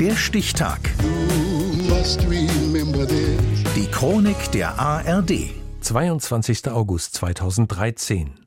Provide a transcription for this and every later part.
Der Stichtag. Die Chronik der ARD. 22. August 2013.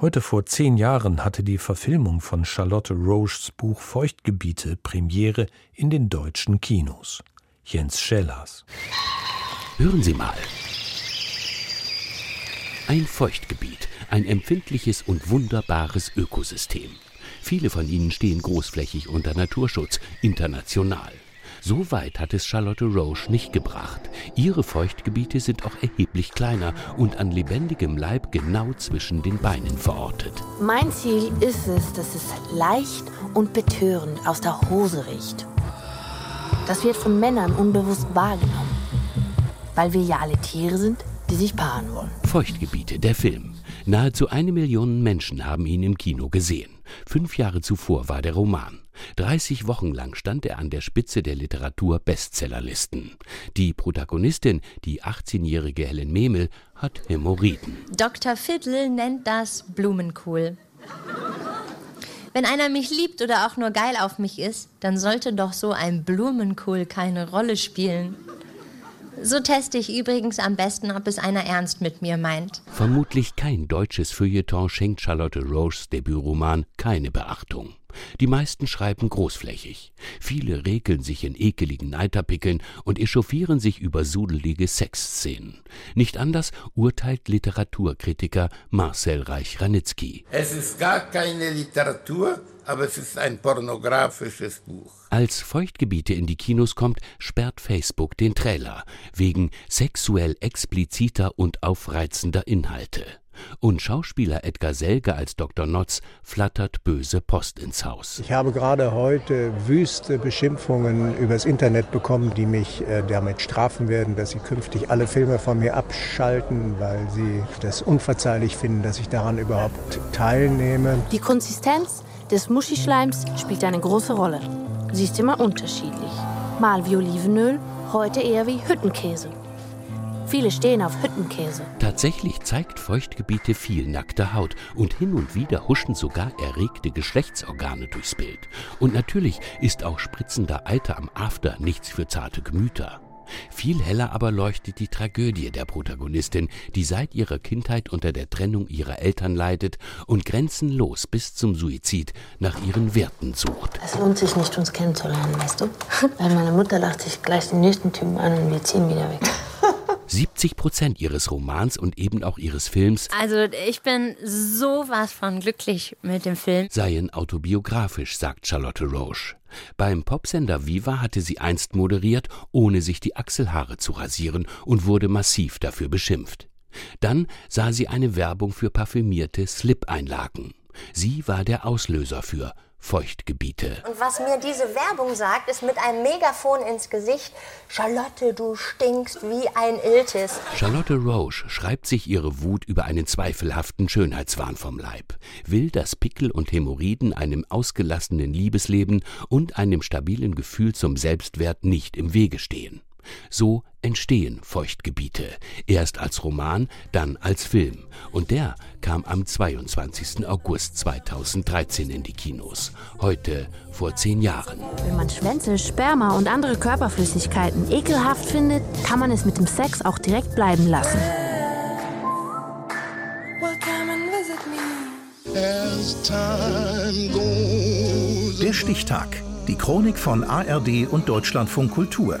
Heute vor zehn Jahren hatte die Verfilmung von Charlotte Roches Buch Feuchtgebiete Premiere in den deutschen Kinos. Jens Schellers. Hören Sie mal. Ein Feuchtgebiet, ein empfindliches und wunderbares Ökosystem. Viele von ihnen stehen großflächig unter Naturschutz, international. So weit hat es Charlotte Roche nicht gebracht. Ihre Feuchtgebiete sind auch erheblich kleiner und an lebendigem Leib genau zwischen den Beinen verortet. Mein Ziel ist es, dass es leicht und betörend aus der Hose riecht. Das wird von Männern unbewusst wahrgenommen, weil wir ja alle Tiere sind, die sich paaren wollen. Feuchtgebiete, der Film. Nahezu eine Million Menschen haben ihn im Kino gesehen. Fünf Jahre zuvor war der Roman. 30 Wochen lang stand er an der Spitze der Literatur-Bestsellerlisten. Die Protagonistin, die 18-jährige Helen Memel, hat Hämorrhoiden. Dr. Fiddle nennt das Blumenkohl. Wenn einer mich liebt oder auch nur geil auf mich ist, dann sollte doch so ein Blumenkohl keine Rolle spielen. So teste ich übrigens am besten, ob es einer ernst mit mir meint. Vermutlich kein deutsches Feuilleton schenkt Charlotte Roches Debütroman keine Beachtung. Die meisten schreiben großflächig. Viele regeln sich in ekeligen Neiterpickeln und echauffieren sich über sudelige Sexszenen. Nicht anders urteilt Literaturkritiker Marcel Reich-Ranitzky. Es ist gar keine Literatur, aber es ist ein pornografisches Buch. Als Feuchtgebiete in die Kinos kommt, sperrt Facebook den Trailer wegen sexuell expliziter und aufreizender Inhalte. Und Schauspieler Edgar Selge als Dr. Notz flattert böse Post ins Haus. Ich habe gerade heute wüste Beschimpfungen übers Internet bekommen, die mich äh, damit strafen werden, dass sie künftig alle Filme von mir abschalten, weil sie das unverzeihlich finden, dass ich daran überhaupt teilnehme. Die Konsistenz des Muschischleims spielt eine große Rolle. Sie ist immer unterschiedlich. Mal wie Olivenöl, heute eher wie Hüttenkäse. Viele stehen auf Hüttenkäse. Tatsächlich zeigt Feuchtgebiete viel nackte Haut und hin und wieder huschen sogar erregte Geschlechtsorgane durchs Bild. Und natürlich ist auch spritzender Eiter am After nichts für zarte Gemüter. Viel heller aber leuchtet die Tragödie der Protagonistin, die seit ihrer Kindheit unter der Trennung ihrer Eltern leidet und grenzenlos bis zum Suizid nach ihren Werten sucht. Es lohnt sich nicht, uns kennenzulernen, weißt du? Weil meine Mutter lacht sich gleich den nächsten Typen an und wir ziehen wieder weg. 70 Prozent ihres Romans und eben auch ihres Films Also ich bin sowas von glücklich mit dem Film. seien autobiografisch, sagt Charlotte Roche. Beim Popsender Viva hatte sie einst moderiert, ohne sich die Achselhaare zu rasieren und wurde massiv dafür beschimpft. Dann sah sie eine Werbung für parfümierte Slip-Einlagen. Sie war der Auslöser für Feuchtgebiete. Und was mir diese Werbung sagt, ist mit einem Megafon ins Gesicht, Charlotte, du stinkst wie ein Iltis. Charlotte Roche schreibt sich ihre Wut über einen zweifelhaften Schönheitswahn vom Leib, will, dass Pickel und Hämorrhoiden einem ausgelassenen Liebesleben und einem stabilen Gefühl zum Selbstwert nicht im Wege stehen. So entstehen Feuchtgebiete, erst als Roman, dann als Film. Und der kam am 22. August 2013 in die Kinos. Heute vor zehn Jahren. Wenn man Schwänze, Sperma und andere Körperflüssigkeiten ekelhaft findet, kann man es mit dem Sex auch direkt bleiben lassen. Der Stichtag. Die Chronik von ARD und Deutschlandfunk Kultur.